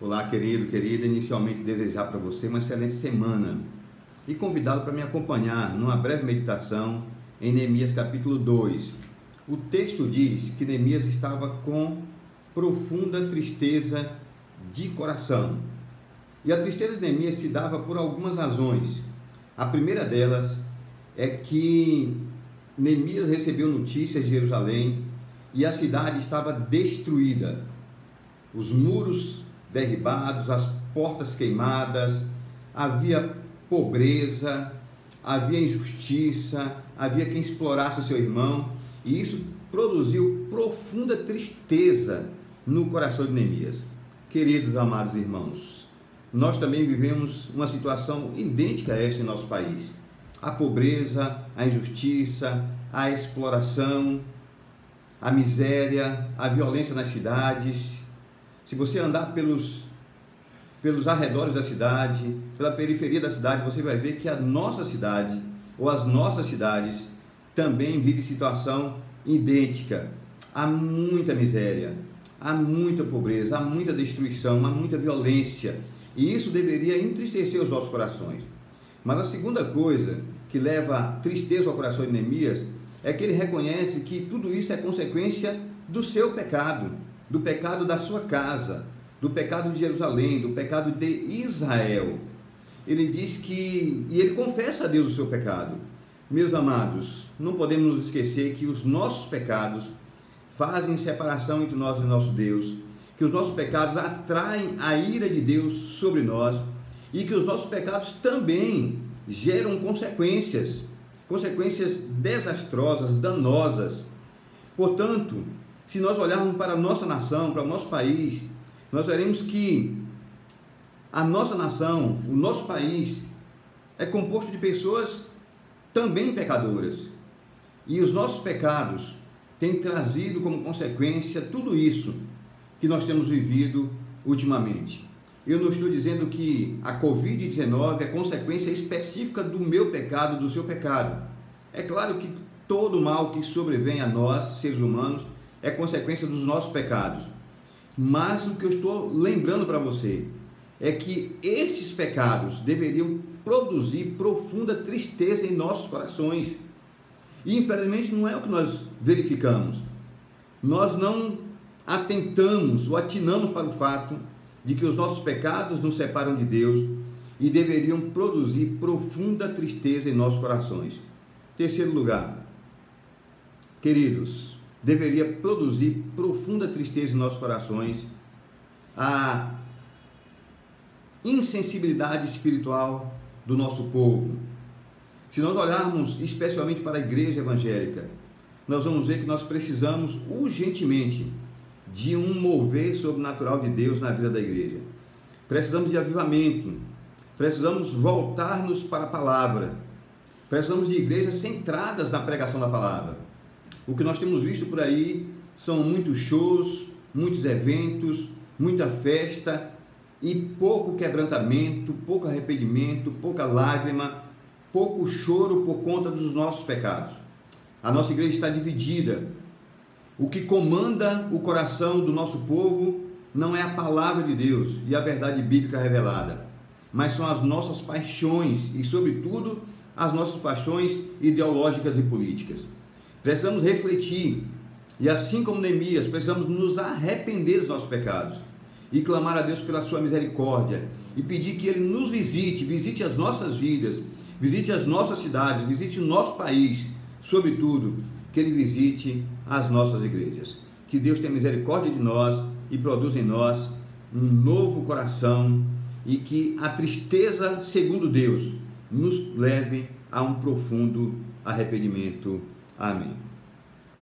Olá, querido, querida. Inicialmente desejar para você uma excelente semana e convidá-lo para me acompanhar numa breve meditação em Neemias capítulo 2. O texto diz que Neemias estava com profunda tristeza de coração. E a tristeza de Neemias se dava por algumas razões. A primeira delas é que Neemias recebeu notícias de Jerusalém e a cidade estava destruída. Os muros derribados, as portas queimadas, havia pobreza, havia injustiça, havia quem explorasse seu irmão, e isso produziu profunda tristeza no coração de Neemias. Queridos amados irmãos, nós também vivemos uma situação idêntica a esta em nosso país. A pobreza, a injustiça, a exploração, a miséria, a violência nas cidades, se você andar pelos, pelos arredores da cidade, pela periferia da cidade, você vai ver que a nossa cidade, ou as nossas cidades, também vive situação idêntica. Há muita miséria, há muita pobreza, há muita destruição, há muita violência. E isso deveria entristecer os nossos corações. Mas a segunda coisa que leva tristeza ao coração de Neemias é que ele reconhece que tudo isso é consequência do seu pecado do pecado da sua casa, do pecado de Jerusalém, do pecado de Israel. Ele diz que, e ele confessa a Deus o seu pecado. Meus amados, não podemos nos esquecer que os nossos pecados fazem separação entre nós e nosso Deus, que os nossos pecados atraem a ira de Deus sobre nós e que os nossos pecados também geram consequências, consequências desastrosas, danosas. Portanto, se nós olharmos para a nossa nação, para o nosso país, nós veremos que a nossa nação, o nosso país, é composto de pessoas também pecadoras. E os nossos pecados têm trazido como consequência tudo isso que nós temos vivido ultimamente. Eu não estou dizendo que a Covid-19 é consequência específica do meu pecado, do seu pecado. É claro que todo mal que sobrevém a nós, seres humanos, é consequência dos nossos pecados. Mas o que eu estou lembrando para você é que estes pecados deveriam produzir profunda tristeza em nossos corações. E infelizmente não é o que nós verificamos. Nós não atentamos ou atinamos para o fato de que os nossos pecados nos separam de Deus e deveriam produzir profunda tristeza em nossos corações. Terceiro lugar, queridos, deveria produzir profunda tristeza em nossos corações, a insensibilidade espiritual do nosso povo. Se nós olharmos especialmente para a igreja evangélica, nós vamos ver que nós precisamos urgentemente de um mover sobrenatural de Deus na vida da igreja. Precisamos de avivamento, precisamos voltar-nos para a palavra, precisamos de igrejas centradas na pregação da palavra. O que nós temos visto por aí são muitos shows, muitos eventos, muita festa e pouco quebrantamento, pouco arrependimento, pouca lágrima, pouco choro por conta dos nossos pecados. A nossa igreja está dividida. O que comanda o coração do nosso povo não é a palavra de Deus e a verdade bíblica revelada, mas são as nossas paixões e, sobretudo, as nossas paixões ideológicas e políticas. Precisamos refletir e, assim como Neemias, precisamos nos arrepender dos nossos pecados e clamar a Deus pela sua misericórdia e pedir que Ele nos visite, visite as nossas vidas, visite as nossas cidades, visite o nosso país, sobretudo, que Ele visite as nossas igrejas. Que Deus tenha misericórdia de nós e produza em nós um novo coração e que a tristeza, segundo Deus, nos leve a um profundo arrependimento. 艾米。